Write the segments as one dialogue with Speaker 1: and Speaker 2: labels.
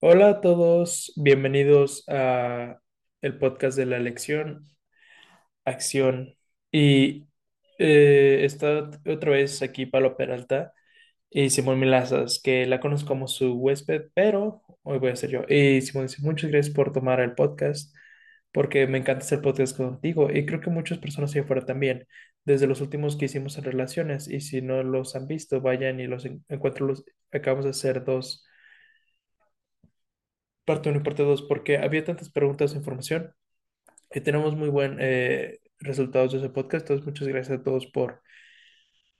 Speaker 1: Hola a todos, bienvenidos a el podcast de la elección, acción. Y eh, está otra vez aquí Pablo Peralta y Simón Milazas, que la conozco como su huésped, pero hoy voy a ser yo. Y Simón dice, muchas gracias por tomar el podcast, porque me encanta hacer podcast contigo y creo que muchas personas allá afuera también, desde los últimos que hicimos en relaciones, y si no los han visto, vayan y los en- encuentro, los, acabamos de hacer dos parte uno y parte 2 porque había tantas preguntas e información y tenemos muy buen eh, resultados de ese podcast. Entonces, muchas gracias a todos por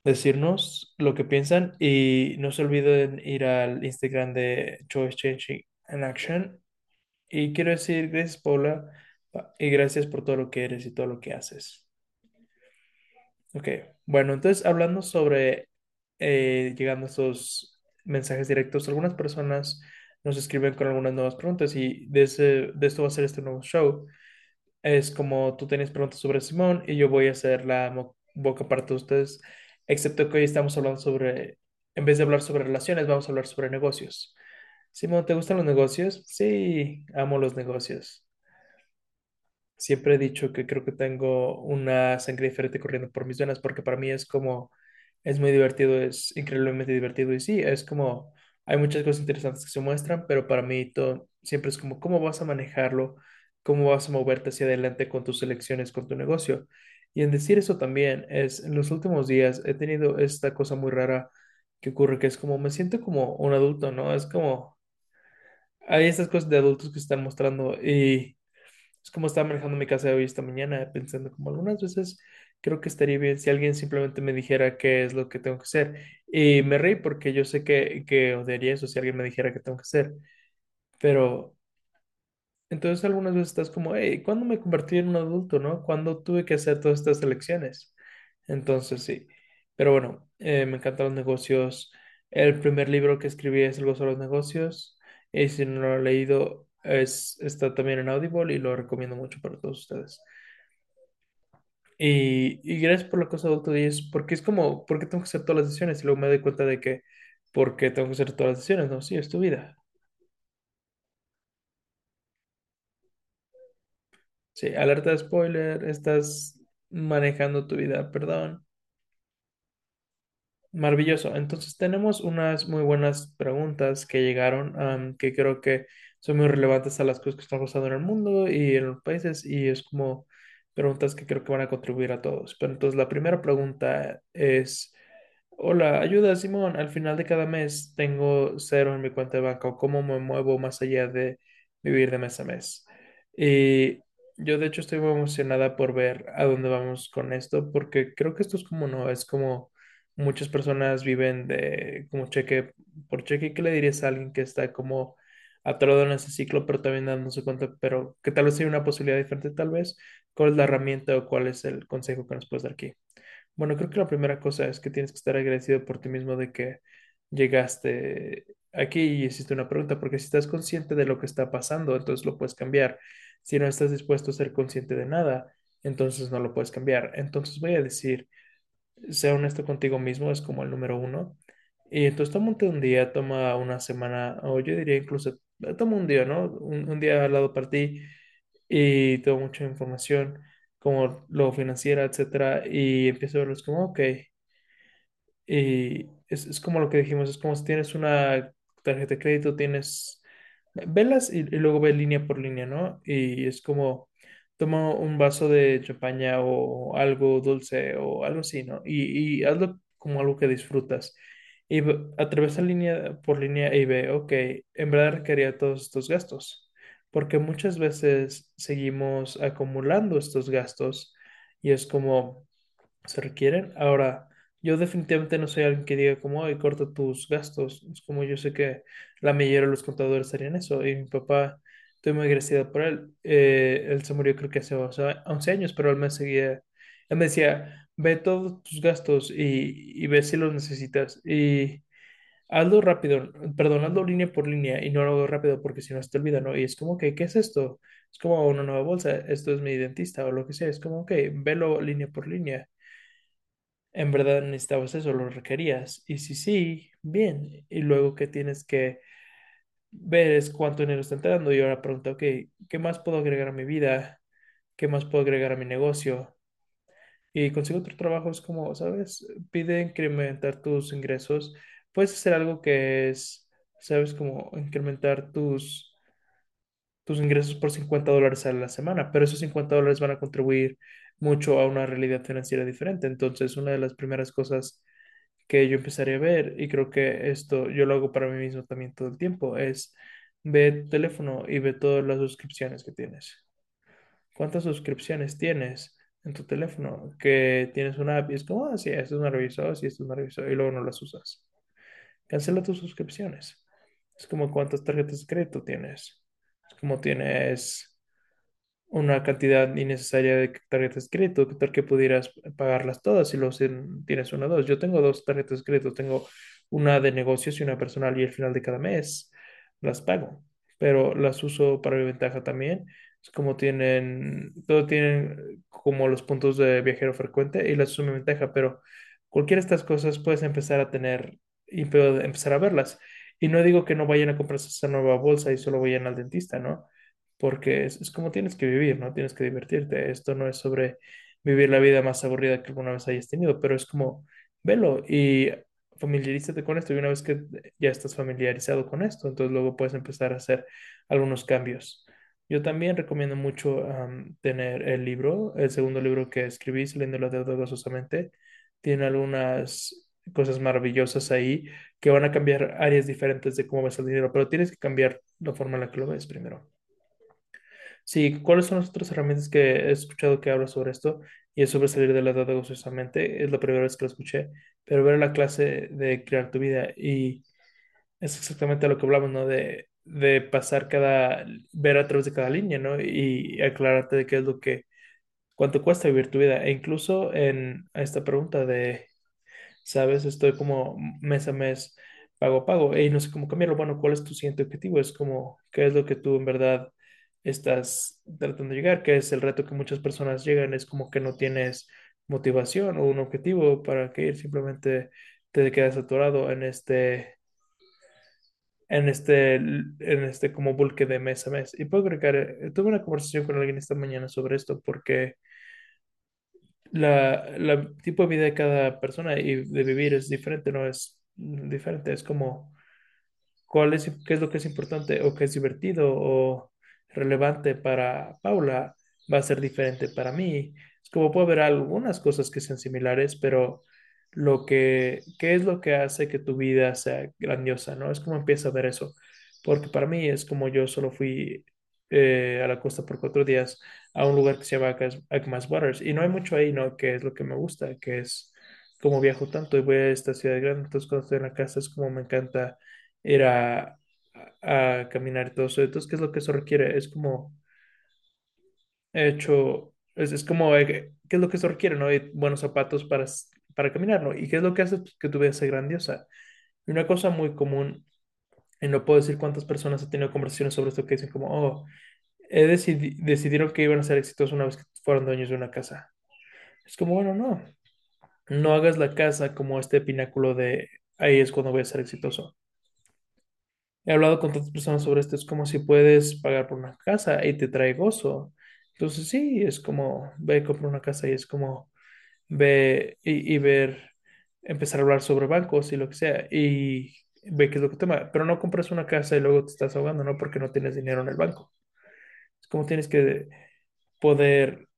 Speaker 1: decirnos lo que piensan y no se olviden ir al Instagram de Choice Changing in Action. Y quiero decir gracias, Paula, y gracias por todo lo que eres y todo lo que haces. Ok, bueno, entonces hablando sobre, eh, llegando a estos mensajes directos, algunas personas nos escriben con algunas nuevas preguntas y de, ese- de esto va a ser este nuevo show. Es como tú tienes preguntas sobre Simón y yo voy a hacer la boca parte de ustedes, excepto que hoy estamos hablando sobre, en vez de hablar sobre relaciones, vamos a hablar sobre negocios. Simón, ¿te gustan los negocios? Sí, amo los negocios. Siempre he dicho que creo que tengo una sangre diferente corriendo por mis venas porque para mí es como, es muy divertido, es increíblemente divertido y sí, es como, hay muchas cosas interesantes que se muestran, pero para mí todo, siempre es como, ¿cómo vas a manejarlo? ¿Cómo vas a moverte hacia adelante con tus elecciones, con tu negocio? Y en decir eso también es, en los últimos días he tenido esta cosa muy rara que ocurre, que es como, me siento como un adulto, ¿no? Es como, hay estas cosas de adultos que se están mostrando y... Es como estaba manejando mi casa hoy esta mañana, pensando como algunas veces creo que estaría bien si alguien simplemente me dijera qué es lo que tengo que hacer. Y me reí porque yo sé que, que odiaría eso si alguien me dijera qué tengo que hacer. Pero entonces algunas veces estás como, hey, ¿cuándo me convertí en un adulto, no? ¿Cuándo tuve que hacer todas estas elecciones? Entonces sí. Pero bueno, eh, me encantan los negocios. El primer libro que escribí es El gozo de los negocios. Y si no lo he leído, es, está también en Audible y lo recomiendo mucho para todos ustedes. Y, y gracias por la cosa de adulto 10, porque es como, ¿por qué tengo que hacer todas las decisiones? Y luego me doy cuenta de que, ¿por qué tengo que hacer todas las decisiones? No, sí, es tu vida. Sí, alerta de spoiler, estás manejando tu vida, perdón. Maravilloso. Entonces tenemos unas muy buenas preguntas que llegaron, que creo que son muy relevantes a las cosas que están pasando en el mundo y en los países, y es como preguntas que creo que van a contribuir a todos. Pero entonces la primera pregunta es... Hola, ayuda Simón. Al final de cada mes tengo cero en mi cuenta de banco. ¿Cómo me muevo más allá de vivir de mes a mes? Y yo de hecho estoy muy emocionada por ver a dónde vamos con esto, porque creo que esto es como no, es como muchas personas viven de como cheque por cheque. ¿Qué le dirías a alguien que está como atorado en ese ciclo, pero también dándose cuenta, pero que tal vez hay una posibilidad diferente, tal vez? ¿Cuál es la herramienta o cuál es el consejo que nos puedes dar aquí? Bueno, creo que la primera cosa es que tienes que estar agradecido por ti mismo de que llegaste aquí y hiciste una pregunta, porque si estás consciente de lo que está pasando, entonces lo puedes cambiar. Si no estás dispuesto a ser consciente de nada, entonces no lo puedes cambiar. Entonces voy a decir, sea honesto contigo mismo, es como el número uno. Y entonces toma un día, toma una semana, o yo diría incluso, toma un día, ¿no? Un, un día al lado para ti y toma mucha información como lo financiera, etcétera, y empiezo a verlos como, ok, y es, es como lo que dijimos, es como si tienes una tarjeta de crédito, tienes, velas y, y luego ve línea por línea, ¿no? Y es como, toma un vaso de champaña o algo dulce o algo así, ¿no? Y, y hazlo como algo que disfrutas. Y ve- atraviesa línea por línea y ve, ok, en verdad requería todos estos gastos, porque muchas veces seguimos acumulando estos gastos y es como se requieren. Ahora, Yo definitivamente no soy alguien que diga como, ay, corta tus gastos. Es como yo sé que la mayoría de los contadores harían eso. Y mi papá, estoy muy agradecido por él. Eh, él se murió creo que hace o sea, 11 años, pero él me seguía, él me decía, ve todos tus gastos y, y ve si los necesitas. Y hazlo rápido, perdón, hazlo línea por línea y no lo hago rápido porque si no se te olvida, ¿no? Y es como que, ¿qué es esto? Es como una nueva bolsa, esto es mi dentista o lo que sea. Es como, ok, velo línea por línea en verdad necesitabas eso, lo requerías. Y si sí, bien. Y luego que tienes que ver es cuánto dinero está entrando. Y ahora pregunta, ok, ¿qué más puedo agregar a mi vida? ¿Qué más puedo agregar a mi negocio? Y consigo otro trabajo, es como, ¿sabes? Pide incrementar tus ingresos. Puedes hacer algo que es, ¿sabes? Como incrementar tus, tus ingresos por 50 dólares a la semana, pero esos 50 dólares van a contribuir mucho a una realidad financiera diferente. Entonces, una de las primeras cosas que yo empezaré a ver, y creo que esto yo lo hago para mí mismo también todo el tiempo, es ve tu teléfono y ve todas las suscripciones que tienes. ¿Cuántas suscripciones tienes en tu teléfono? Que tienes una app y es como, ah, sí, esto es maravilloso, sí, esto es maravilloso, y luego no las usas. Cancela tus suscripciones. Es como cuántas tarjetas de crédito tienes. Es como tienes una cantidad innecesaria de tarjetas de crédito, que tal que pudieras pagarlas todas si lo tienes una o dos. Yo tengo dos tarjetas de crédito, tengo una de negocios y una personal y al final de cada mes las pago, pero las uso para mi ventaja también. Es como tienen, todo tienen como los puntos de viajero frecuente y las uso mi ventaja, pero cualquiera de estas cosas puedes empezar a tener y empezar a verlas. Y no digo que no vayan a comprarse esa nueva bolsa y solo vayan al dentista, ¿no? porque es, es como tienes que vivir, ¿no? Tienes que divertirte. Esto no es sobre vivir la vida más aburrida que alguna vez hayas tenido, pero es como velo y familiarízate con esto y una vez que ya estás familiarizado con esto, entonces luego puedes empezar a hacer algunos cambios. Yo también recomiendo mucho am, tener el libro, el segundo libro que escribí, Saliendo la deuda gozosamente. Tiene algunas cosas maravillosas ahí que van a cambiar áreas diferentes de cómo ves el dinero, pero tienes que cambiar la forma en la que lo ves primero. Sí, ¿cuáles son las otras herramientas que he escuchado que habla sobre esto? Y es sobre salir de la deuda gozosamente. Es la primera vez que lo escuché, pero ver la clase de crear tu vida y es exactamente lo que hablamos, ¿no? De, de pasar cada, ver a través de cada línea, ¿no? Y aclararte de qué es lo que, cuánto cuesta vivir tu vida. E incluso en esta pregunta de ¿sabes? Estoy como mes a mes, pago a pago, y no sé cómo cambiarlo. Bueno, ¿cuál es tu siguiente objetivo? Es como, ¿qué es lo que tú en verdad estás tratando de llegar? ¿Qué es el reto que muchas personas llegan? Es como que no tienes motivación o un objetivo para que ir, simplemente te quedas atorado en este, en este, en este como bucle de mes a mes. Y puedo agregar, eh, tuve una conversación con alguien esta mañana sobre esto porque la, tipo de vida de cada persona y de vivir es diferente, no es diferente, es como cuál es, qué es lo que es importante o qué es divertido o relevante para Paula va a ser diferente para mí. Es como puede haber algunas cosas que sean similares, pero lo que, ¿qué es lo que hace que tu vida sea grandiosa, ¿no? Es como empieza a ver eso, porque para mí es como yo solo fui eh, a la costa por cuatro días a un lugar que se llama Agmas Waters y no hay mucho ahí, ¿no? Que es lo que me gusta, que es como viajo tanto y voy a esta ciudad grande, entonces cuando estoy en la casa es como me encanta ir a, a caminar y todo eso. Entonces, ¿qué es lo que eso requiere? Es como hecho, es, es como, eh, ¿qué es lo que eso requiere? ¿No? Hay buenos zapatos para, para caminar, ¿no? ¿Y qué es lo que hace pues, que tu vida sea grandiosa? Y una cosa muy común, y no puedo decir cuántas personas he tenido conversaciones sobre esto que dicen como, oh, he decidi- decidieron que iban a ser exitosos una vez que fueron dueños de una casa. Es como, bueno, no, no hagas la casa como este pináculo de ahí es cuando voy a ser exitoso. He hablado con tantas personas sobre esto, es como si puedes pagar por una casa y te trae gozo. Entonces sí, es como ve, compra una casa y es como ve y, y ver, empezar a hablar sobre bancos y lo que sea y ve qué es lo que toma. Pero no compras una casa y luego te estás ahogando, ¿no? Porque no tienes dinero en el banco. Es como tienes que poder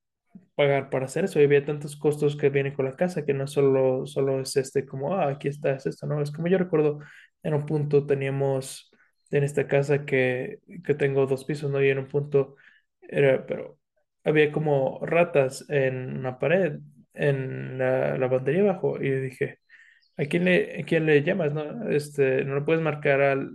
Speaker 1: pagar para hacer eso. Y había tantos costos que vienen con la casa que no solo, solo es este como, ah, aquí está, es esto, ¿no? Es como yo recuerdo, en un punto teníamos en esta casa que, que tengo dos pisos, ¿no? Y en un punto era, pero había como ratas en una pared en la lavandería abajo. Y dije, ¿a quién le, quién le llamas, no? Este, no le puedes marcar al,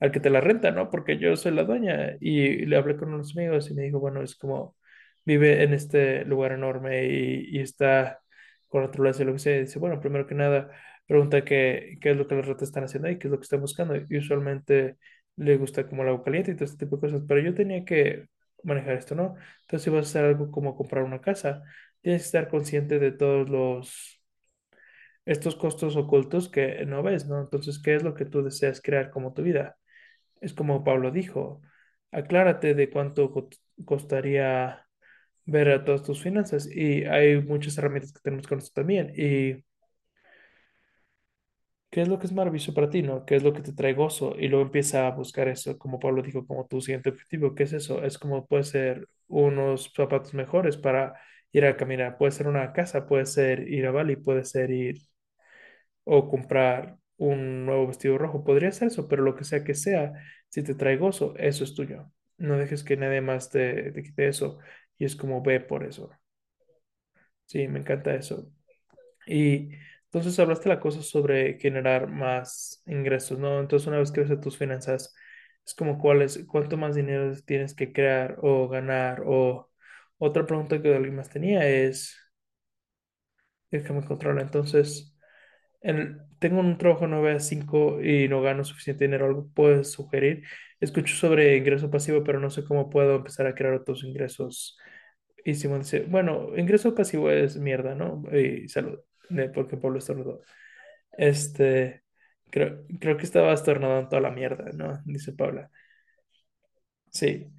Speaker 1: al que te la renta, ¿no? Porque yo soy la dueña. Y le hablé con unos amigos y me dijo, bueno, es como vive en este lugar enorme y, está con naturaleza y lo que sea. Y dice, bueno, primero que nada, pregunta qué, qué es lo que las ratas están haciendo ahí, qué es lo que están buscando. Y usualmente le gusta como agua caliente y todo este tipo de cosas, pero yo tenía que manejar esto, ¿no? Entonces, si vas a hacer algo como comprar una casa, tienes que estar consciente de todos los estos costos ocultos que no ves, ¿no? Entonces, ¿qué es lo que tú deseas crear como tu vida? Es como Pablo dijo, aclárate de cuánto co- costaría ver a todas tus finanzas y hay muchas herramientas que tenemos con esto también. ¿Y qué es lo que es maravilloso para ti, ¿no? ¿Qué es lo que te trae gozo? Y luego empieza a buscar eso, como Pablo dijo, como tu siguiente objetivo. ¿Qué es eso? Es como puede ser unos zapatos mejores para ir a caminar, puede ser una casa, puede ser ir a Bali, puede ser ir o comprar un nuevo vestido rojo. Podría ser eso, pero lo que sea que sea, si te trae gozo, eso es tuyo. No dejes que nadie más te, te quite eso. Y es como ve por eso. Sí, me encanta eso. Y entonces hablaste la cosa sobre generar más ingresos, ¿no? Entonces una vez que ves tus finanzas, es como cuál es, cuánto más dinero tienes que crear o ganar. O otra pregunta que alguien más tenía es, déjame controlar. Entonces, en- tengo un trabajo 9 a 5 y no gano suficiente dinero. ¿Algo puedes sugerir? Escucho sobre ingreso pasivo, pero no sé cómo puedo empezar a crear otros ingresos. Y Simón dice, bueno, ingreso pasivo es mierda, ¿no? Y salud, porque Pablo estornudó. Este, creo, creo que estaba estornudando toda la mierda, ¿no? Dice Paula. Sí,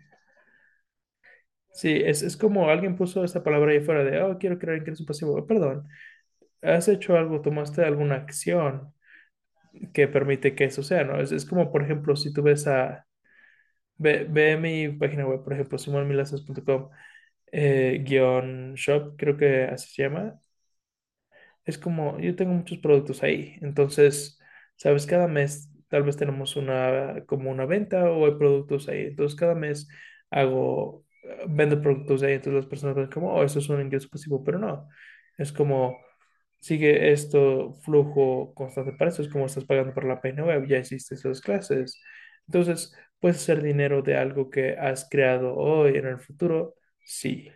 Speaker 1: sí, es, es como alguien puso esta palabra ahí fuera de, oh, quiero crear ingreso pasivo. Perdón, ¿has hecho algo, tomaste alguna acción que permite que eso sea, ¿no? Es, es como, por ejemplo, si tú ves a, ve, mi página web, por ejemplo, simonmilazas.com, eh, guion shop, creo que así se llama. Es como, yo tengo muchos productos ahí, entonces, sabes, cada mes tal vez tenemos una, como una venta o hay productos ahí, entonces cada mes hago, vendo productos ahí, entonces las personas ven como, oh, eso es un ingreso pasivo, pero no, es como, sigue esto flujo constante para eso, es como estás pagando por la página web, ya hiciste esas clases, entonces, ¿puedes hacer dinero de algo que has creado hoy en el futuro? Sí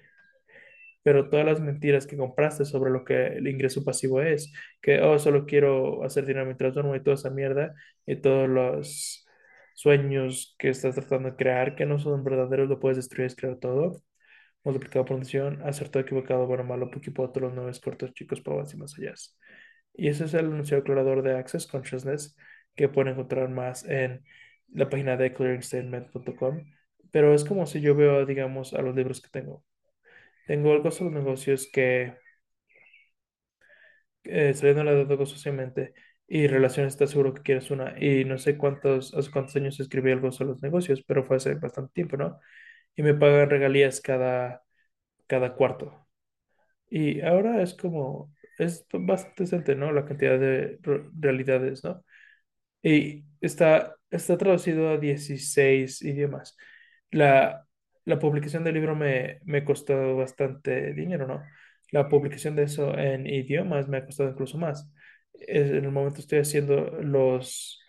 Speaker 1: pero todas las mentiras que compraste sobre lo que el ingreso pasivo es, que, oh, solo quiero hacer dinero mientras duermo y toda esa mierda, y todos los sueños que estás tratando de crear, que no son verdaderos, lo puedes destruir, es crear todo, multiplicado por unción, acertado, equivocado, bueno, malo, poquito, los nueve cortos, chicos, pavas y más allá. Y ese es el enunciado aclarador de Access Consciousness, que pueden encontrar más en la página de clearingstatement.com, pero es como si yo veo, digamos, a los libros que tengo. Tengo algo sobre los negocios que eh, saliendo la deuda socialmente y relaciones, estás seguro que quieres una. Y no sé cuántos, hace cuántos años escribí algo sobre los negocios, pero fue hace bastante tiempo, ¿no? Y me pagan regalías cada, cada cuarto. Y ahora es como, es bastante decente, ¿no? La cantidad de re- realidades, ¿no? Y está, está traducido a 16 idiomas. La, la publicación del libro me, me costó bastante dinero, ¿no? La publicación de eso en idiomas me ha costado incluso más. En el momento estoy haciendo los,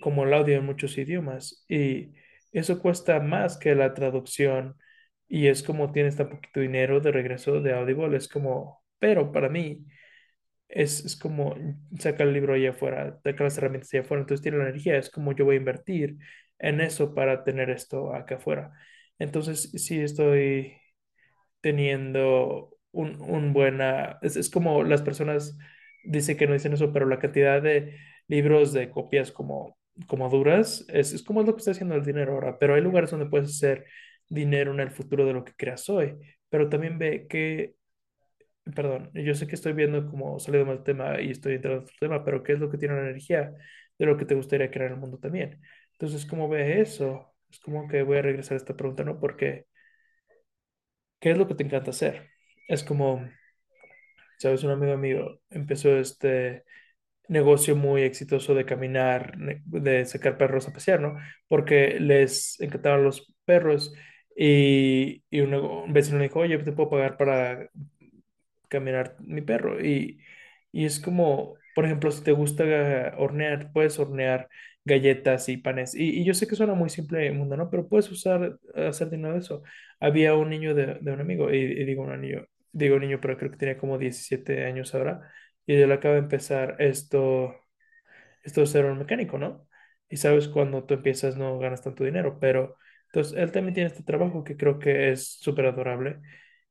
Speaker 1: como el audio en muchos idiomas y eso cuesta más que la traducción y es como tienes tan poquito dinero de regreso de Audible, es como, pero para mí es, es como sacar el libro allá afuera, sacar las herramientas allá afuera, entonces tiene la energía, es como yo voy a invertir en eso para tener esto acá afuera. Entonces, sí estoy teniendo un, un buena, es, es como las personas dicen que no dicen eso, pero la cantidad de libros de copias como, como duras, es, es como es lo que está haciendo el dinero ahora, pero hay lugares donde puedes hacer dinero en el futuro de lo que creas hoy, pero también ve que Perdón, yo sé que estoy viendo como salido mal el tema y estoy entrando en otro tema, pero ¿qué es lo que tiene la energía de lo que te gustaría crear en el mundo también? Entonces, ¿cómo ves eso? Es como que voy a regresar a esta pregunta, ¿no? Porque, ¿qué es lo que te encanta hacer? Es como, ¿sabes? Un amigo mío empezó este negocio muy exitoso de caminar, de sacar perros a pasear, ¿no? Porque les encantaban los perros y, y un, un vecino le dijo, oye, te puedo pagar para caminar mi perro. Y, y es como, por ejemplo, si te gusta hornear, puedes hornear galletas y panes. Y, yo sé que suena muy simple y mundano, pero puedes usar, hacer dinero de eso. Había un niño de, un amigo, y, y digo un niño, digo niño, pero creo que tenía como 17 años ahora, y él acaba de empezar esto esto es ser un mecánico, ¿no? Y sabes, cuando tú empiezas no ganas tanto dinero, pero entonces él también tiene este trabajo que creo que es súper adorable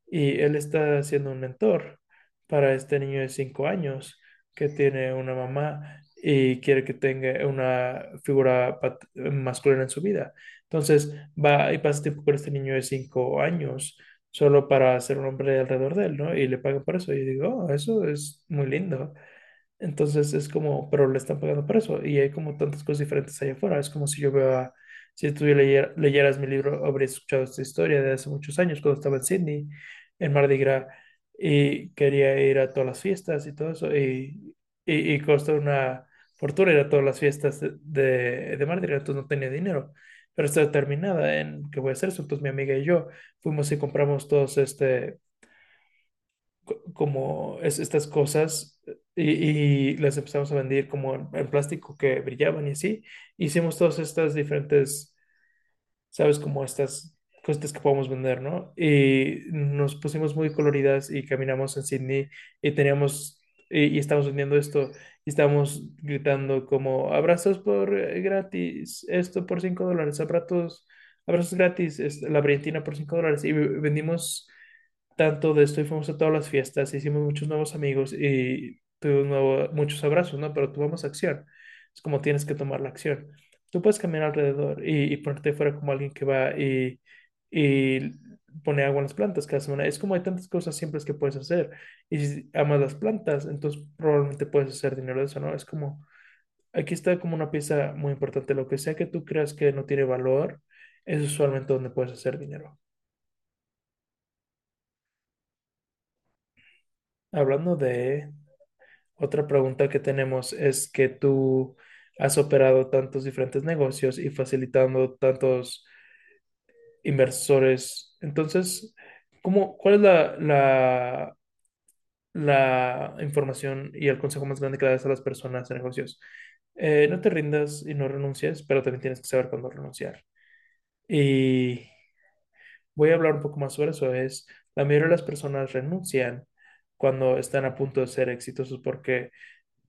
Speaker 1: y él está siendo un mentor para este niño de cinco años que tiene una mamá y quiere que tenga una figura masculina en su vida. Entonces va y pasa tiempo con este niño de cinco años solo para ser un hombre alrededor de él, ¿no? Y le pagan por eso. Y digo, oh, eso es muy lindo. Entonces es como, pero le están pagando por eso. Y hay como tantas cosas diferentes allá afuera. Es como si yo veo si tú leyer- leyeras mi libro, habrías escuchado esta historia de hace muchos años, cuando estaba en Sydney, en Mardi Gras, y quería ir a todas las fiestas y todo eso. Y, y, y costó una fortuna ir a todas las fiestas de, de, de Mardi Gras, entonces no tenía dinero. Pero estaba determinada en que voy a hacer. Entonces mi amiga y yo fuimos y compramos todos este co- como es, estas cosas y, las empezamos a vender como en, en plástico que brillaban y así. Hicimos todas estas diferentes, ¿sabes? Como estas cosas que podemos vender, ¿no? Y nos pusimos muy coloridas y caminamos en Sydney y teníamos, y, estábamos vendiendo esto y estábamos gritando como abrazos por eh, gratis, esto por cinco dólares, abrazos, abrazos gratis, la brillantina por cinco dólares y vendimos tanto de esto y fuimos a todas las fiestas, hicimos muchos nuevos amigos y tuvimos nuevo- muchos abrazos, ¿no? Pero tomamos acción. Es como tienes que tomar la acción. Tú puedes caminar alrededor y, y ponerte fuera como alguien que va y pone agua en las plantas cada semana. Es como hay tantas cosas simples que puedes hacer. Y si amas las plantas, entonces probablemente puedes hacer dinero de eso, ¿no? Es como, aquí está como una pieza muy importante. Lo que sea que tú creas que no tiene valor, es usualmente donde puedes hacer dinero. Hablando de Otra pregunta que tenemos es que tú has operado tantos diferentes negocios y facilitando tantos inversores. Entonces, ¿cómo, cuál es la, la, información y el consejo más grande que le das a las personas de negocios? Eh, no te rindas y no renuncies, pero también tienes que saber cuándo renunciar. Y voy a hablar un poco más sobre eso. Es, la mayoría de las personas renuncian cuando están a punto de ser exitosos porque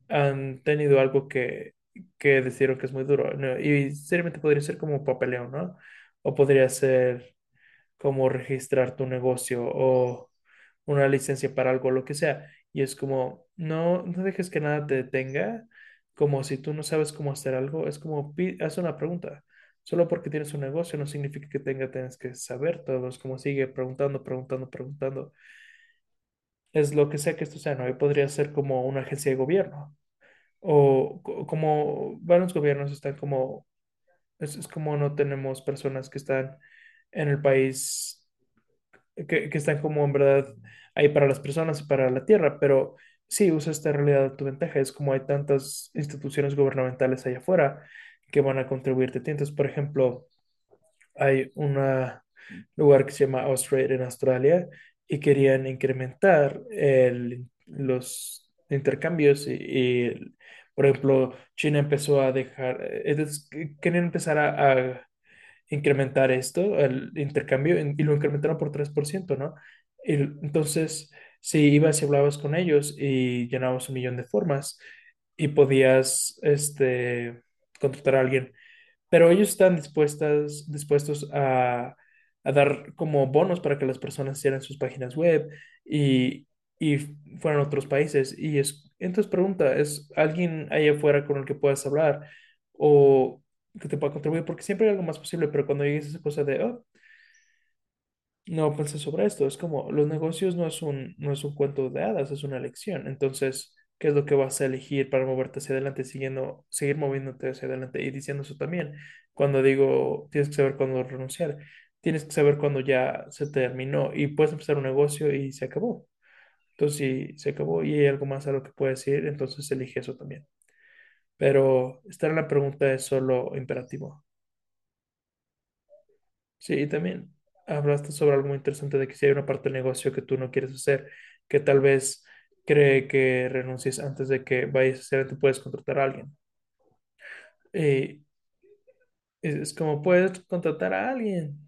Speaker 1: han tenido algo que, que decidieron que es muy duro. Y seriamente podría ser como papeleo, ¿no? O podría ser como registrar tu negocio o una licencia para algo, lo que sea. Y es como, no, no dejes que nada te detenga, como si tú no sabes cómo hacer algo, es como, haz una pregunta. Solo porque tienes un negocio no significa que tenga, tienes que saber todo, es como sigue preguntando, preguntando, preguntando. Es lo que sea que esto sea, ¿no? Y podría ser como una agencia de gobierno o co- como varios gobiernos están como, es, es como no tenemos personas que están en el país, que, que están como en verdad ahí para las personas y para la tierra, pero sí, usa esta realidad a tu ventaja. Es como hay tantas instituciones gubernamentales allá afuera que van a contribuirte. Entonces, por ejemplo, hay un lugar que se llama Austrade en Australia y querían incrementar el- los intercambios y, y, por ejemplo, China empezó a dejar, eh, que- querían empezar a, incrementar esto, el intercambio, y lo incrementaron por 3%, ¿no? Entonces, si ibas y hablabas con ellos y llenabas un millón de formas y podías, este, contratar a alguien pero ellos están dispuestas, dispuestos a, a dar como bonos para que las personas hicieran sus páginas web y, y fueran a otros países. Y es, entonces pregunta, ¿es alguien ahí afuera con el que puedas hablar o que te pueda contribuir? Porque siempre hay algo más posible, pero cuando llegues a esa cosa de, oh, no pensé sobre esto. Es como los negocios no es un, no es un cuento de hadas, es una elección. Entonces, ¿qué es lo que vas a elegir para moverte hacia adelante, siguiendo, seguir moviéndote hacia adelante? Y diciendo eso también, cuando digo tienes que saber cuándo renunciar, tienes que saber cuándo ya se terminó y puedes empezar un negocio y se acabó. Entonces, si se acabó y hay algo más a lo que puedes ir, entonces elige eso también. Pero estar en la pregunta es solo imperativo. Sí, y también hablaste sobre algo muy interesante de que si hay una parte del negocio que tú no quieres hacer, que tal vez cree que renuncies antes de que vayas a hacer, tú puedes contratar a alguien. Y es, es como puedes contratar a alguien.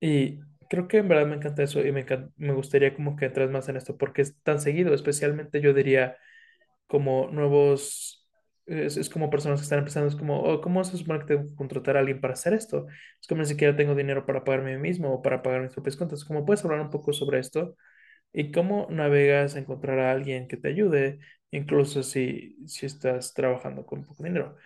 Speaker 1: Y creo que en verdad me encanta eso y me, me gustaría como que entres más en esto porque es tan seguido, especialmente yo diría como nuevos, es, es como personas que están empezando, es como, oh, ¿cómo se supone que tengo que contratar a alguien para hacer esto? Es como ni siquiera tengo dinero para pagarme a mí mismo o para pagar mis propias cuentas. ¿Cómo puedes hablar un poco sobre esto? ¿Y cómo navegas a encontrar a alguien que te ayude, incluso si, si estás trabajando con poco dinero?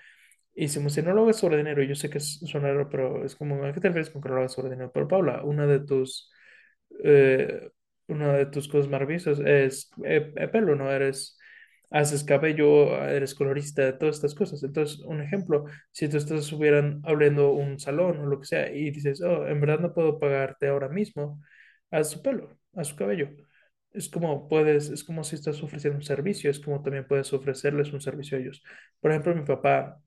Speaker 1: Si no lo hagas sobre dinero, yo sé que suena raro, pero es como, ¿a qué te refieres con que no lo hagas sobre dinero? Pero Paula, una de tus, eh, una de tus cosas maravillosas es eh, eh, pelo, ¿no? Eres, haces cabello, eres colorista, todas estas cosas. Entonces, un ejemplo, si tú estás estuvieran abriendo un salón o lo que sea y dices, oh, en verdad no puedo pagarte ahora mismo, haz su pelo, haz su cabello. Es como puedes, es como si estás ofreciendo un servicio, es como también puedes ofrecerles un servicio a ellos. Por ejemplo, mi papá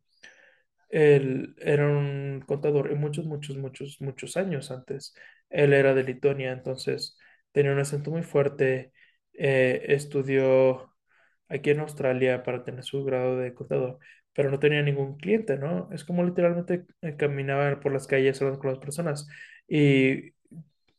Speaker 1: él era un contador y muchos, muchos, muchos, muchos años antes. Él era de Lituania, entonces tenía un acento muy fuerte. eh, estudió aquí en Australia para tener su grado de contador, pero no tenía ningún cliente, ¿no? Es como literalmente eh, caminaba por las calles hablando con las personas y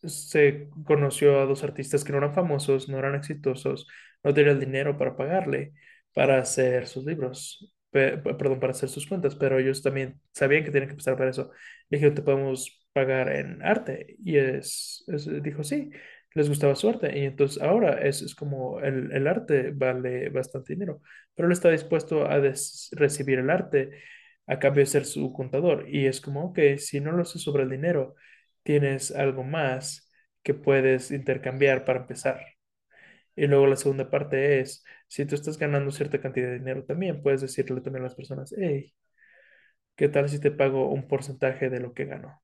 Speaker 1: se conoció a dos artistas que no eran famosos, no eran exitosos, no tenían el dinero para pagarle para hacer sus libros, perdón, para hacer sus cuentas, pero ellos también sabían que tenían que empezar para eso. Le dijeron, te podemos pagar en arte. Y es, dijo, sí, les gustaba su arte. Y entonces ahora es, es como el, el arte vale bastante dinero, pero él está dispuesto a recibir el arte a cambio de ser su contador. Y es como, ok, si no lo sé sobre el dinero tienes algo más que puedes intercambiar para empezar. Y luego la segunda parte es, si tú estás ganando cierta cantidad de dinero también, puedes decirle también a las personas, hey, ¿qué tal si te pago un porcentaje de lo que gano?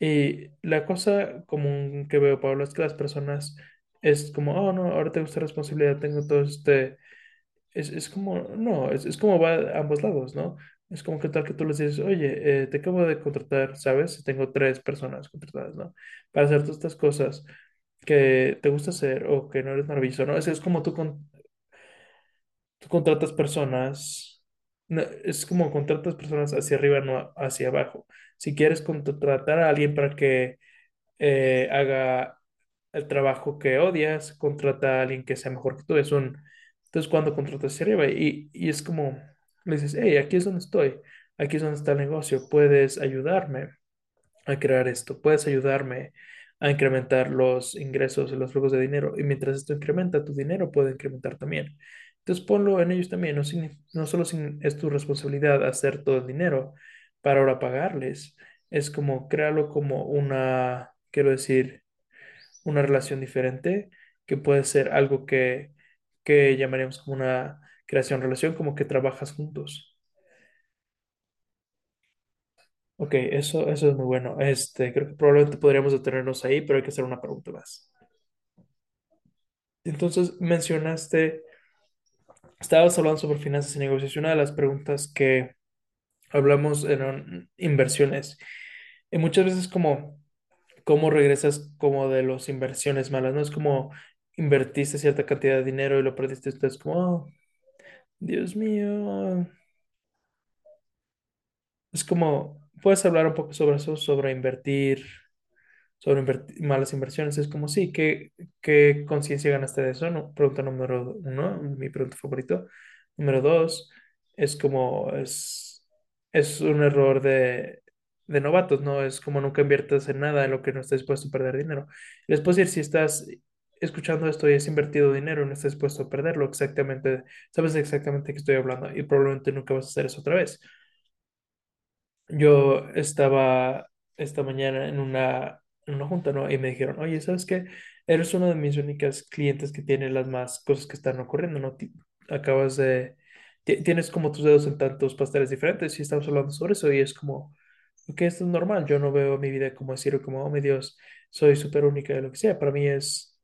Speaker 1: Y la cosa común que veo, Pablo, es que las personas es como, oh, no, ahora tengo esta responsabilidad, tengo todo este Es, es como, no, es, es como va a ambos lados, ¿no? Es como que tal que tú les dices, oye, eh, te acabo de contratar, ¿sabes? Tengo tres personas contratadas, ¿no? Para hacer todas estas cosas que te gusta hacer o que no eres maravilloso, ¿no? Es, es como tú, con, tú contratas personas, es como contratas personas hacia arriba, no hacia abajo. Si quieres contratar a alguien para que eh, haga el trabajo que odias, contrata a alguien que sea mejor que tú. Es entonces cuando contratas hacia arriba y, y es como, le dices, hey, aquí es donde estoy, aquí es donde está el negocio, puedes ayudarme a crear esto, puedes ayudarme a incrementar los ingresos y los flujos de dinero y mientras esto incrementa, tu dinero puede incrementar también. Entonces ponlo en ellos también, no, no solo es tu responsabilidad hacer todo el dinero para ahora pagarles, es como créalo como una, quiero decir, una relación diferente, que puede ser algo que, que llamaríamos como una creación-relación, como que trabajas juntos. Ok, eso, eso es muy bueno. Este, creo que probablemente podríamos detenernos ahí, pero hay que hacer una pregunta más. Entonces, mencionaste, estabas hablando sobre finanzas y negocios, y una de las preguntas que hablamos eran inversiones. Y muchas veces como, ¿cómo regresas como de las inversiones malas? No es como invertiste cierta cantidad de dinero y lo perdiste, entonces como, "Oh, Dios mío, Es como, puedes hablar un poco sobre eso, sobre invertir, sobre malas inversiones. Es como, sí, ¿qué, qué conciencia ganaste de eso? No, pregunta número uno, mi pregunta favorito. Número dos, es como, es, es un error de, de novatos, ¿no? Es como nunca inviertas en nada en lo que no estés dispuesto a perder dinero. Y después decir, si estás escuchando esto y has invertido dinero y no estás dispuesto a perderlo, exactamente, sabes exactamente de qué estoy hablando y probablemente nunca vas a hacer eso otra vez. Yo estaba esta mañana en una, en una junta, ¿no? Y me dijeron, oye, ¿sabes qué? Eres una de mis únicas clientes que tiene las más cosas que están ocurriendo, ¿no? Acabas de... ti- Tienes como tus dedos en tantos pasteles diferentes y estamos hablando sobre eso y es como, ok, esto es normal. Yo no veo mi vida como decir, como, oh, mi Dios, soy súper única de lo que sea. Para mí es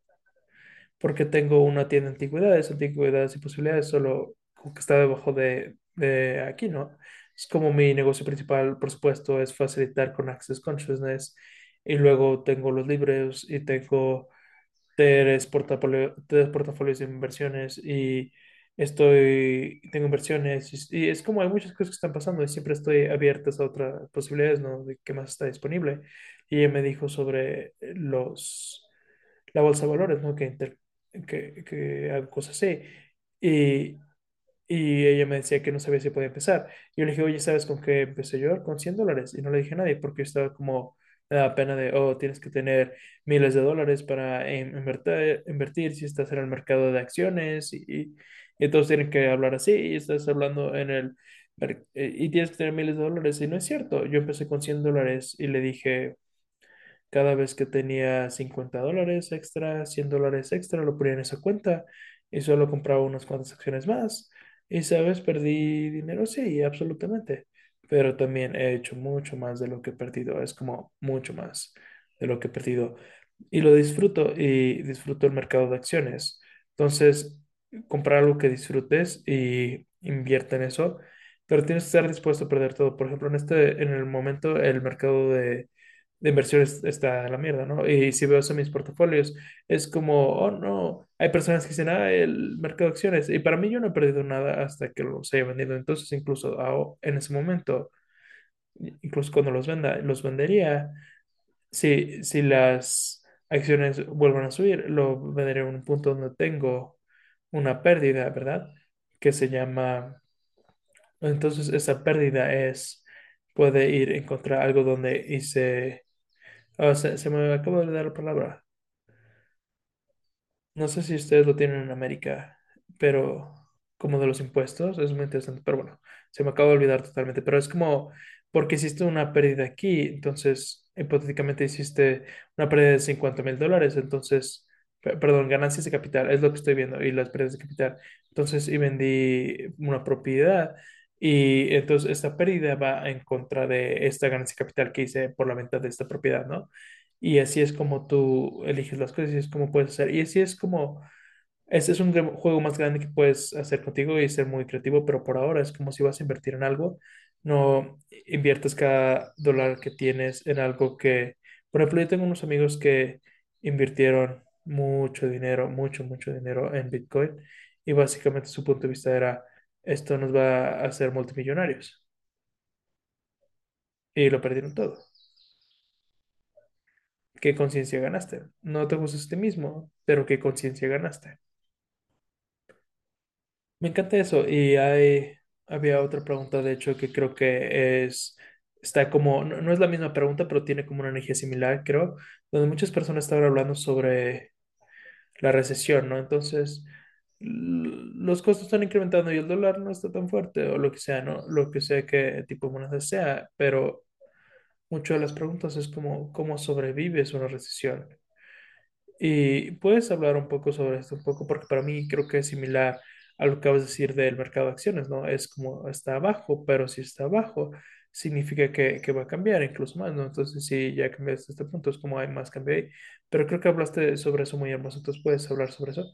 Speaker 1: porque tengo una tienda de antigüedades, antigüedades y posibilidades, solo que está debajo de, de aquí, ¿no? Es como mi negocio principal, por supuesto, es facilitar con Access Consciousness y luego tengo los libros y tengo tres portafolio, tres portafolios de inversiones y estoy, tengo inversiones y, y es como hay muchas cosas que están pasando y siempre estoy abierta a otras posibilidades, ¿no? De qué más está disponible. Y ella me dijo sobre los, la bolsa de valores, ¿no? Que, inter- que, que hago cosas así. Y, y ella me decía que no sabía si podía empezar. Yo le dije, oye, ¿sabes con qué empecé yo? Con 100 dólares. Y no le dije a nadie porque estaba como, daba pena de, oh, tienes que tener miles de dólares para in- invertir, invertir si estás en el mercado de acciones y, y, y todos tienen que hablar así y estás hablando en el... eh, Y tienes que tener miles de dólares. Y no es cierto. Yo empecé con 100 dólares y le dije, cada vez que tenía 50 dólares extra, 100 dólares extra, lo ponía en esa cuenta y solo compraba unas cuantas acciones más. Y, ¿sabes? Perdí dinero, sí, absolutamente. Pero también he hecho mucho más de lo que he perdido. Es como mucho más de lo que he perdido. Y lo disfruto y disfruto el mercado de acciones. Entonces, comprar algo que disfrutes y invierte en eso. Pero tienes que estar dispuesto a perder todo. Por ejemplo, en este, en el momento, el mercado de de inversiones está a la mierda, ¿no? Y si veo eso en mis portafolios, es como, oh no, hay personas que dicen, ah, el mercado de acciones, y para mí yo no he perdido nada hasta que los haya vendido, entonces incluso aho- en ese momento, incluso cuando los venda, los vendería, si, si las acciones vuelvan a subir, lo vendería en un punto donde tengo una pérdida, ¿verdad? Que se llama, entonces esa pérdida es, puede ir en contra de algo donde hice Se, se me acaba de olvidar la palabra. No sé si ustedes lo tienen en América, pero como de los impuestos, es muy interesante. Pero bueno, se me acaba de olvidar totalmente. Pero es como, porque hiciste una pérdida aquí, entonces hipotéticamente hiciste una pérdida de cincuenta mil dólares, entonces, pe- perdón, ganancias de capital, es lo que estoy viendo, y las pérdidas de capital. Entonces, y vendí una propiedad. Y entonces esta pérdida va en contra de esta ganancia capital que hice por la venta de esta propiedad, ¿no? Y así es como tú eliges las cosas y es como puedes hacer. Y así es como, este es un juego más grande que puedes hacer contigo y ser muy creativo, pero por ahora es como si vas a invertir en algo, no inviertes cada dólar que tienes en algo que, por ejemplo, yo tengo unos amigos que invirtieron mucho dinero, mucho, mucho dinero en Bitcoin y básicamente su punto de vista era, esto nos va a hacer multimillonarios y lo perdieron todo. ¿Qué conciencia ganaste? No te gustas a ti mismo, pero ¿qué conciencia ganaste? Me encanta eso. Y hay, había otra pregunta, de hecho, que creo que es, está como, no, no es la misma pregunta, pero tiene como una energía similar, creo, donde muchas personas estaban hablando sobre la recesión, ¿no? Entonces, los costos están incrementando y el dólar no está tan fuerte, o lo que sea, ¿no? Lo que sea que tipo de moneda sea, pero muchas de las preguntas es como, ¿cómo sobrevives una recesión? Y puedes hablar un poco sobre esto, un poco, porque para mí creo que es similar a lo que acabas de decir del mercado de acciones, ¿no? Es como está abajo, pero si está abajo, significa que, que va a cambiar incluso más, ¿no? Entonces, si ya cambiaste este punto, es como hay más cambio ahí. Pero creo que hablaste sobre eso muy hermoso, entonces puedes hablar sobre eso.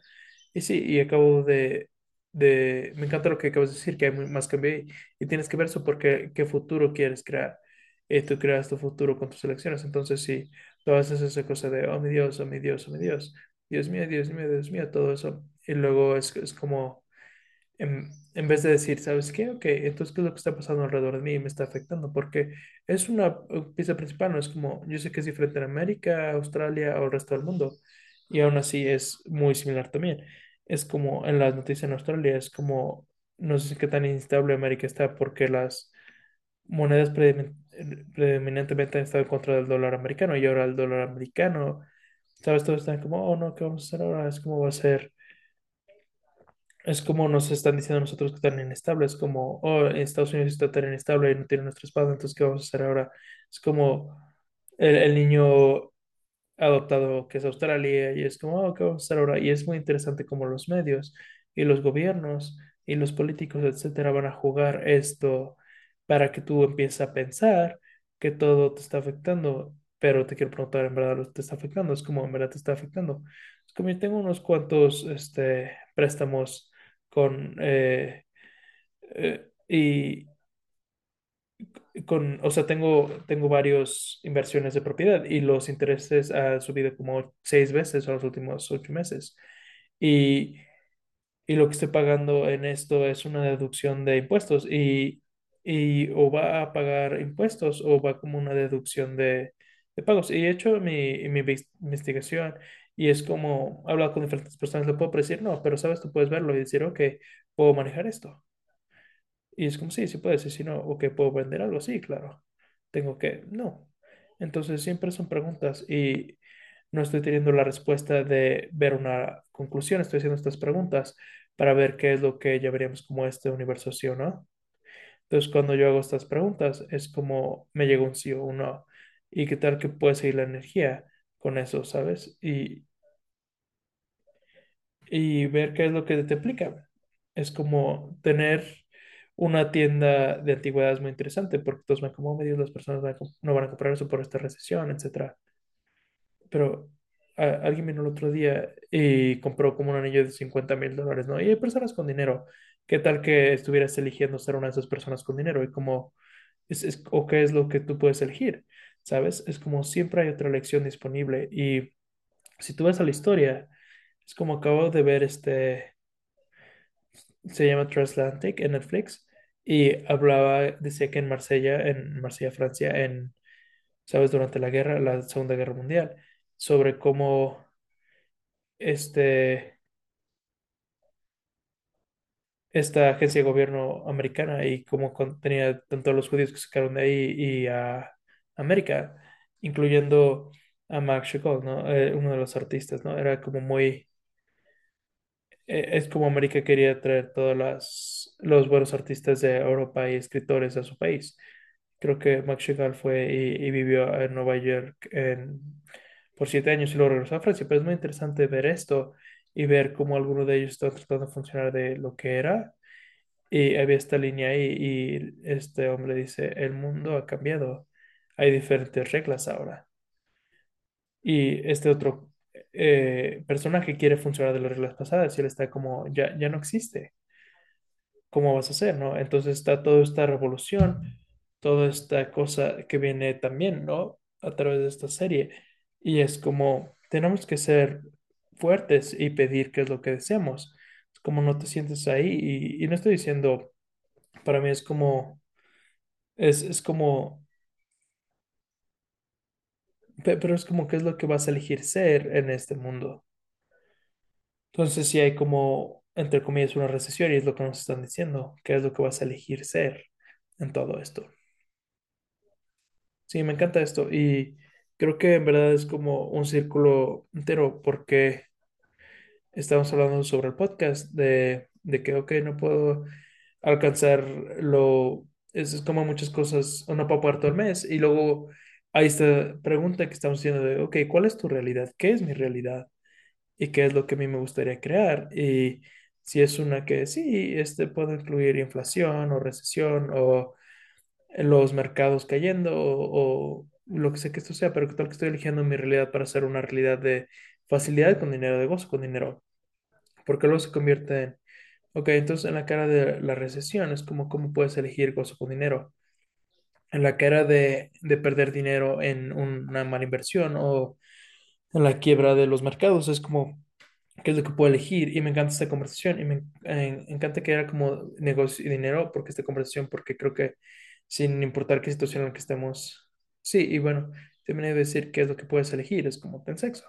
Speaker 1: Y sí, y acabo de, de, me encanta lo que acabas de decir, que hay más cambio. Y tienes que ver eso porque qué futuro quieres crear. Y tú creas tu futuro con tus elecciones. Entonces, sí. Tú haces esa cosa de, oh mi Dios, oh mi Dios, oh mi Dios, Dios mío, Dios mío, Dios mío, todo eso. Y luego es, es como, en, en vez de decir, ¿sabes qué? Ok, entonces, ¿qué es lo que está pasando alrededor de mí y me está afectando? Porque es una eh, pieza principal, no es como, yo sé que es diferente en América, Australia o el resto del mundo, y aún así es muy similar también. Es como en las noticias en Australia, es como, no sé qué tan instable América está porque las monedas predomin- predominantemente han estado en contra del dólar americano y ahora el dólar americano, ¿sabes? Todos están como, oh no, ¿qué vamos a hacer ahora? Es como va a ser, es como nos están diciendo nosotros que están inestables, como, oh, Estados Unidos está tan inestable y no tiene nuestra espada, entonces ¿qué vamos a hacer ahora? Es como el, el niño adoptado que es Australia y es como, oh, ¿qué vamos a hacer ahora? Y es muy interesante cómo los medios y los gobiernos y los políticos, etcétera, van a jugar esto para que tú empieces a pensar que todo te está afectando, pero te quiero preguntar, ¿en verdad te está afectando? Es como, ¿en verdad te está afectando? Es como yo tengo unos cuantos este, préstamos con... eh, eh, y con, o sea, tengo, tengo varias inversiones de propiedad y los intereses han subido como seis veces en los últimos ocho meses. Y, y lo que estoy pagando en esto es una deducción de impuestos y, y o va a pagar impuestos o va como una deducción de, de pagos. Y he hecho mi, mi investigación y es como, he hablado con diferentes personas, le puedo decir, no, pero sabes, tú puedes verlo y decir, ok, puedo manejar esto. Y es como, sí, sí puedes, y si no, ok, ¿puedo vender algo? Sí, claro. Tengo que, no. Entonces siempre son preguntas y no estoy teniendo la respuesta de ver una conclusión, estoy haciendo estas preguntas para ver qué es lo que ya veríamos como este universo sí o no. Entonces cuando yo hago estas preguntas es como me llega un sí o un no. ¿Y qué tal que puede seguir la energía con eso, sabes? Y, y ver qué es lo que te aplica. Es como tener una tienda de antigüedades muy interesante, porque todos van como, "Oh, medios las personas van a no van a comprar eso por esta recesión, etcétera. Pero a- alguien vino el otro día y compró como un anillo de cincuenta mil dólares, ¿no? Y hay personas con dinero. ¿Qué tal que estuvieras eligiendo ser una de esas personas con dinero? Y como, es, es- o qué es lo que tú puedes elegir, ¿sabes? Es como siempre hay otra elección disponible. Y si tú ves a la historia, es como acabo de ver este se llama Transatlantic en Netflix y hablaba, decía que en Marsella, en Marsella, Francia, en, sabes, durante la guerra, la Segunda Guerra Mundial, sobre cómo este, esta agencia de gobierno americana y cómo tenía tanto a los judíos que sacaron de ahí y a América, incluyendo a Max Chagall, ¿no? Eh, uno de los artistas, ¿no? Era como muy eh, es como América quería traer todos las, los buenos artistas de Europa y escritores a su país. Creo que Max Chagall fue y, y vivió en Nueva York en- por siete años y luego regresó a Francia, pero es muy interesante ver esto y ver cómo alguno de ellos está tratando de funcionar de lo que era. Y había esta línea ahí y este hombre dice, el mundo ha cambiado, hay diferentes reglas ahora. Y este otro eh, personaje quiere funcionar de las reglas pasadas y él está como, ya, ya no existe. ¿Cómo vas a hacer, no? Entonces está toda esta revolución, toda esta cosa que viene también, ¿no? A través de esta serie. Y es como, tenemos que ser fuertes y pedir qué es lo que deseamos. Es como no te sientes ahí y, no estoy diciendo, para mí es como, es, es como, pe- pero es como qué es lo que vas a elegir ser en este mundo. Entonces, si hay como, entre comillas, una recesión y es lo que nos están diciendo, ¿qué es lo que vas a elegir ser en todo esto? Sí, me encanta esto y creo que en verdad es como un círculo entero porque estamos hablando sobre el podcast de, de que, ok, no puedo alcanzar lo, es, como muchas cosas, no puedo pagar todo el mes y luego hay esta pregunta que estamos haciendo de, ok, ¿cuál es tu realidad? ¿Qué es mi realidad? y qué es lo que a mí me gustaría crear. Y si es una que sí, este puede incluir inflación o recesión o los mercados cayendo o, lo que sea que esto sea, pero que tal que estoy eligiendo mi realidad para hacer una realidad de facilidad con dinero, de gozo con dinero, porque luego se convierte en, ok, entonces en la cara de la recesión es como cómo puedes elegir gozo con dinero. En la cara de, de perder dinero en una mala inversión o en la quiebra de los mercados es como qué es lo que puedo elegir. Y me encanta esta conversación y me en- encanta que era como negocio y dinero porque esta conversación, porque creo que sin importar qué situación en la que estemos, sí, y bueno, también de decir qué es lo que puedes elegir, es como ten sexo,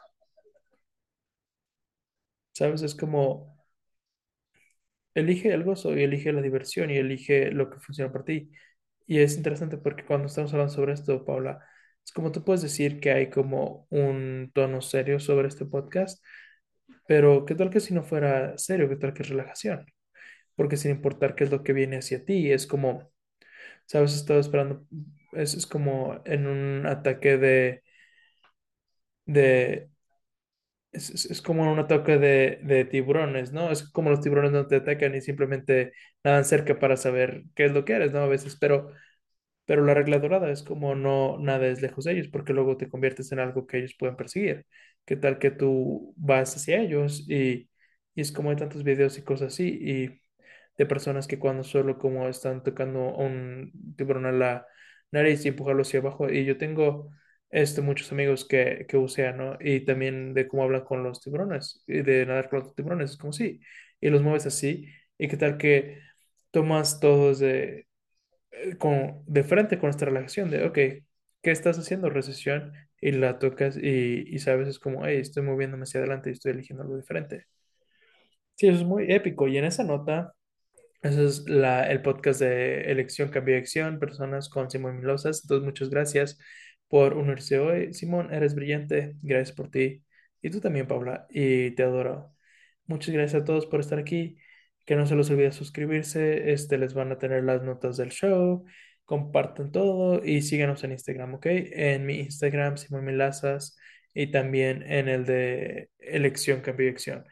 Speaker 1: ¿sabes? Es como elige el gozo y elige la diversión y elige lo que funciona para ti. Y es interesante porque cuando estamos hablando sobre esto, Paula, es como tú puedes decir que hay como un tono serio sobre este podcast, pero ¿qué tal que si no fuera serio? ¿Qué tal que es relajación? porque sin importar qué es lo que viene hacia ti, es como, sabes, estaba esperando, es, es como en un ataque de, de, es, es- es como un ataque de, de tiburones, ¿no? Es como los tiburones no te atacan y simplemente nadan cerca para saber qué es lo que eres, ¿no? A veces, pero, pero la regla dorada es como no nades lejos de ellos, porque luego te conviertes en algo que ellos pueden perseguir. ¿Qué tal que tú vas hacia ellos y, y es como hay tantos videos y cosas así y de personas que cuando solo como están tocando un tiburón a la nariz y empujarlo hacia abajo. Y yo tengo este, muchos amigos que, que bucean, ¿no? Y también de cómo hablan con los tiburones y de nadar con los tiburones, es como sí, y los mueves así. ¿Y qué tal que tomas todo de, eh, con, de frente con esta relajación de, ok, ¿qué estás haciendo? Recesión y la tocas y, y sabes, es como, hey, estoy moviéndome hacia adelante y estoy eligiendo algo diferente. Sí, eso es muy épico. Y en esa nota, ese es la, el podcast de Elección, Cambio de Acción, Personas con Simón Milosas. Entonces, muchas gracias por unirse hoy. Simón, eres brillante. Gracias por ti. Y tú también, Paula. Y te adoro. Muchas gracias a todos por estar aquí. Que no se les olvide suscribirse. Este, les van a tener las notas del show. Compartan todo y síganos en Instagram, ¿ok? En mi Instagram, Simón Milazas, y también en el de Elección, Cambio y Acción.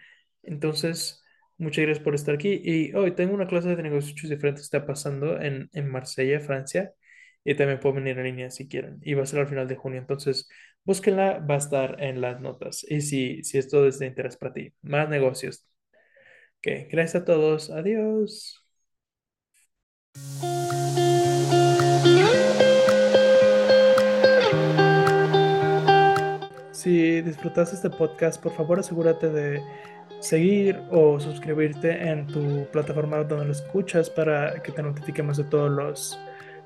Speaker 1: Entonces, muchas gracias por estar aquí. Y hoy tengo una clase de negocios diferentes que está pasando en, en Marsella, Francia. Y también pueden venir en línea si quieren. Y va a ser al final de junio. Entonces, búsquenla, va a estar en las notas. Y si, si esto es de interés para ti, más negocios. Ok, gracias a todos. Adiós. Si disfrutaste este podcast, por favor asegúrate de seguir o suscribirte en tu plataforma donde lo escuchas para que te notifiquemos de todos los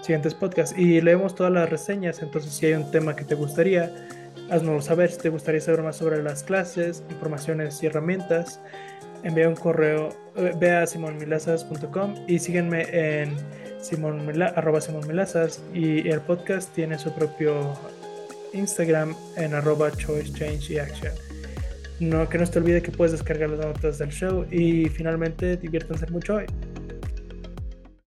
Speaker 1: siguientes podcasts. Y leemos todas las reseñas, entonces si hay un tema que te gustaría, haznoslo saber. Si te gustaría saber más sobre las clases, informaciones y herramientas, envía un correo, eh, ve a simonmilazas.com y síguenme en simonmilazas y el podcast tiene su propio Instagram en arroba choice change y action. No, que no se te olvide que puedes descargar las notas del show y finalmente diviértanse mucho hoy.